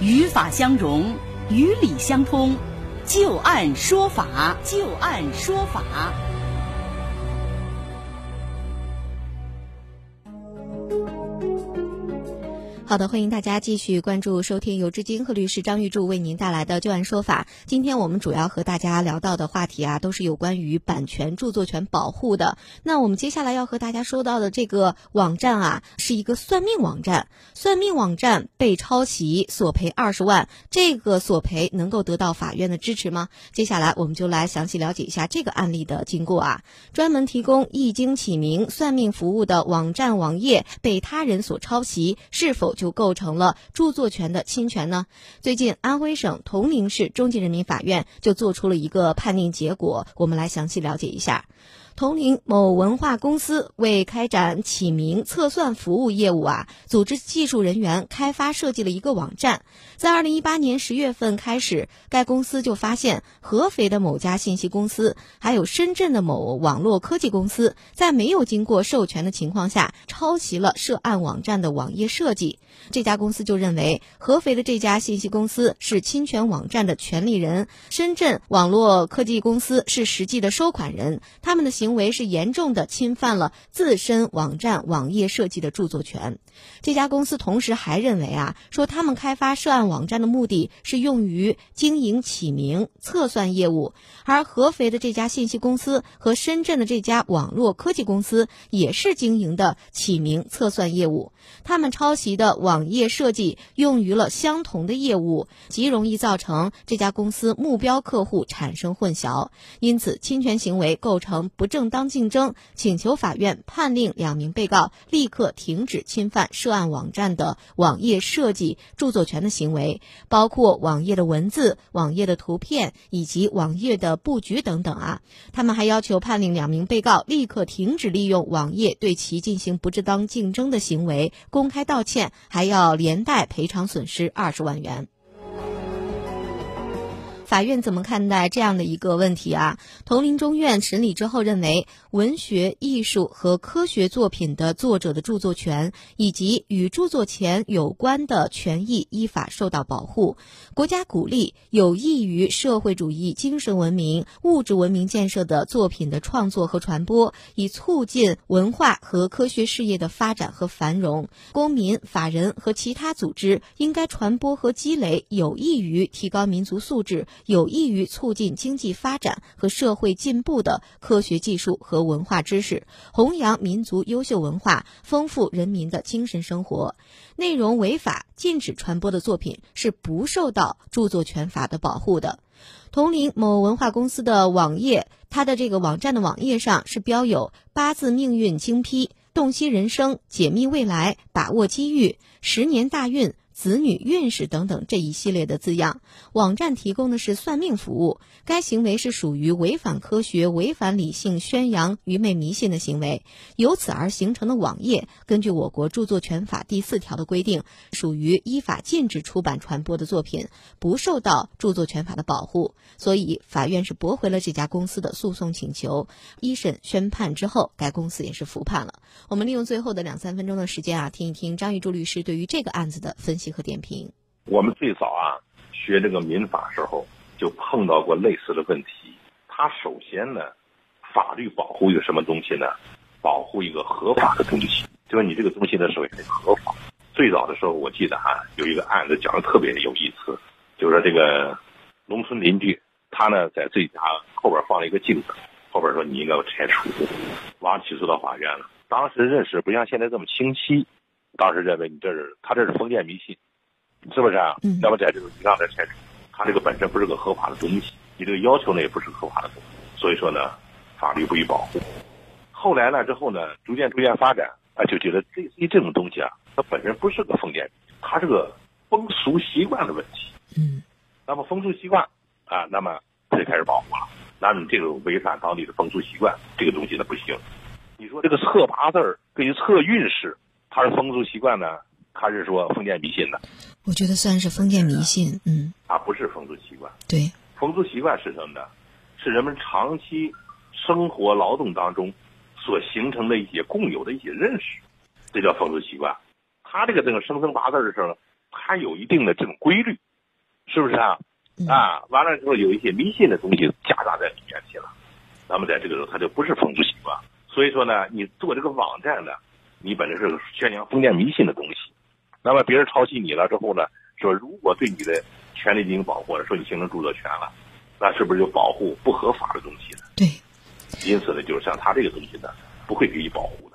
语法相融，语理相通，就按说法，就按说法。好的，欢迎大家继续关注收听由志金和律师张玉柱为您带来的旧案说法。今天我们主要和大家聊到的话题啊，都是有关于版权、著作权保护的。那我们接下来要和大家说到的这个网站啊，是一个算命网站。算命网站被抄袭，索赔二十万，这个索赔能够得到法院的支持吗？接下来我们就来详细了解一下这个案例的经过啊。专门提供易经起名、算命服务的网站网页被他人所抄袭，是否？就构成了著作权的侵权呢？最近，安徽省铜陵市中级人民法院就做出了一个判定结果，我们来详细了解一下。铜陵某文化公司为开展起名测算服务业务啊，组织技术人员开发设计了一个网站。在二零一八年十月份开始，该公司就发现合肥的某家信息公司，还有深圳的某网络科技公司在没有经过授权的情况下，抄袭了涉案网站的网页设计。这家公司就认为，合肥的这家信息公司是侵权网站的权利人，深圳网络科技公司是实际的收款人，他们的行。行为是严重的侵犯了自身网站网页设计的著作权。这家公司同时还认为啊，说他们开发涉案网站的目的是用于经营起名测算业务，而合肥的这家信息公司和深圳的这家网络科技公司也是经营的起名测算业务。他们抄袭的网页设计用于了相同的业务，极容易造成这家公司目标客户产生混淆，因此侵权行为构成不正。正当竞争，请求法院判令两名被告立刻停止侵犯涉案网站的网页设计著作权的行为，包括网页的文字、网页的图片以及网页的布局等等啊。他们还要求判令两名被告立刻停止利用网页对其进行不正当竞争的行为，公开道歉，还要连带赔偿损失二十万元。法院怎么看待这样的一个问题啊？铜陵中院审理之后认为，文学艺术和科学作品的作者的著作权以及与著作权有关的权益依法受到保护。国家鼓励有益于社会主义精神文明、物质文明建设的作品的创作和传播，以促进文化和科学事业的发展和繁荣。公民、法人和其他组织应该传播和积累有益于提高民族素质。有益于促进经济发展和社会进步的科学技术和文化知识，弘扬民族优秀文化，丰富人民的精神生活。内容违法、禁止传播的作品是不受到著作权法的保护的。铜陵某文化公司的网页，它的这个网站的网页上是标有“八字命运精批”“洞悉人生”“解密未来”“把握机遇”“十年大运”。子女运势等等这一系列的字样，网站提供的是算命服务，该行为是属于违反科学、违反理性、宣扬愚昧迷信的行为。由此而形成的网页，根据我国著作权法第四条的规定，属于依法禁止出版传播的作品，不受到著作权法的保护。所以，法院是驳回了这家公司的诉讼请求。一审宣判之后，该公司也是服判了。我们利用最后的两三分钟的时间啊，听一听张玉柱律师对于这个案子的分析。和点评，我们最早啊学这个民法时候就碰到过类似的问题。它首先呢，法律保护一个什么东西呢？保护一个合法的东西，就是你这个东西呢，首先合法。最早的时候，我记得哈有一个案子讲的特别有意思，就是说这个农村邻居他呢在自己家后边放了一个镜子，后边说你应该要拆除，完起诉到法院了。当时认识不像现在这么清晰，当时认为你这是他这是封建迷信。是不是啊？那么在这个你让他拆除，他这个本身不是个合法的东西，你这个要求呢也不是合法的东西，所以说呢，法律不予保护。后来呢之后呢，逐渐逐渐发展，啊，就觉得类似于这种东西啊，它本身不是个封建，它是个风俗习惯的问题。嗯。那么风俗习惯啊，那么他就开始保护了。那你这个违反当地的风俗习惯，这个东西呢不行。你说这个测八字儿跟测运势，它是风俗习惯呢？还是说封建迷信的？我觉得算是封建迷信，嗯，它不是风俗习惯。对，风俗习惯是什么呢？是人们长期生活劳动当中所形成的一些共有的一些认识，这叫风俗习惯。他这个这个生辰八字的时候，他有一定的这种规律，是不是啊？嗯啊，完了之后有一些迷信的东西夹杂在里面去了，那么在这个时候它就不是风俗习惯。所以说呢，你做这个网站呢，你本来是宣扬封建迷信的东西，那么别人抄袭你了之后呢，说如果对你的权利进行保护了，说你形成著作权了，那是不是就保护不合法的东西呢？对。因此呢，就是像他这个东西呢，不会给予保护。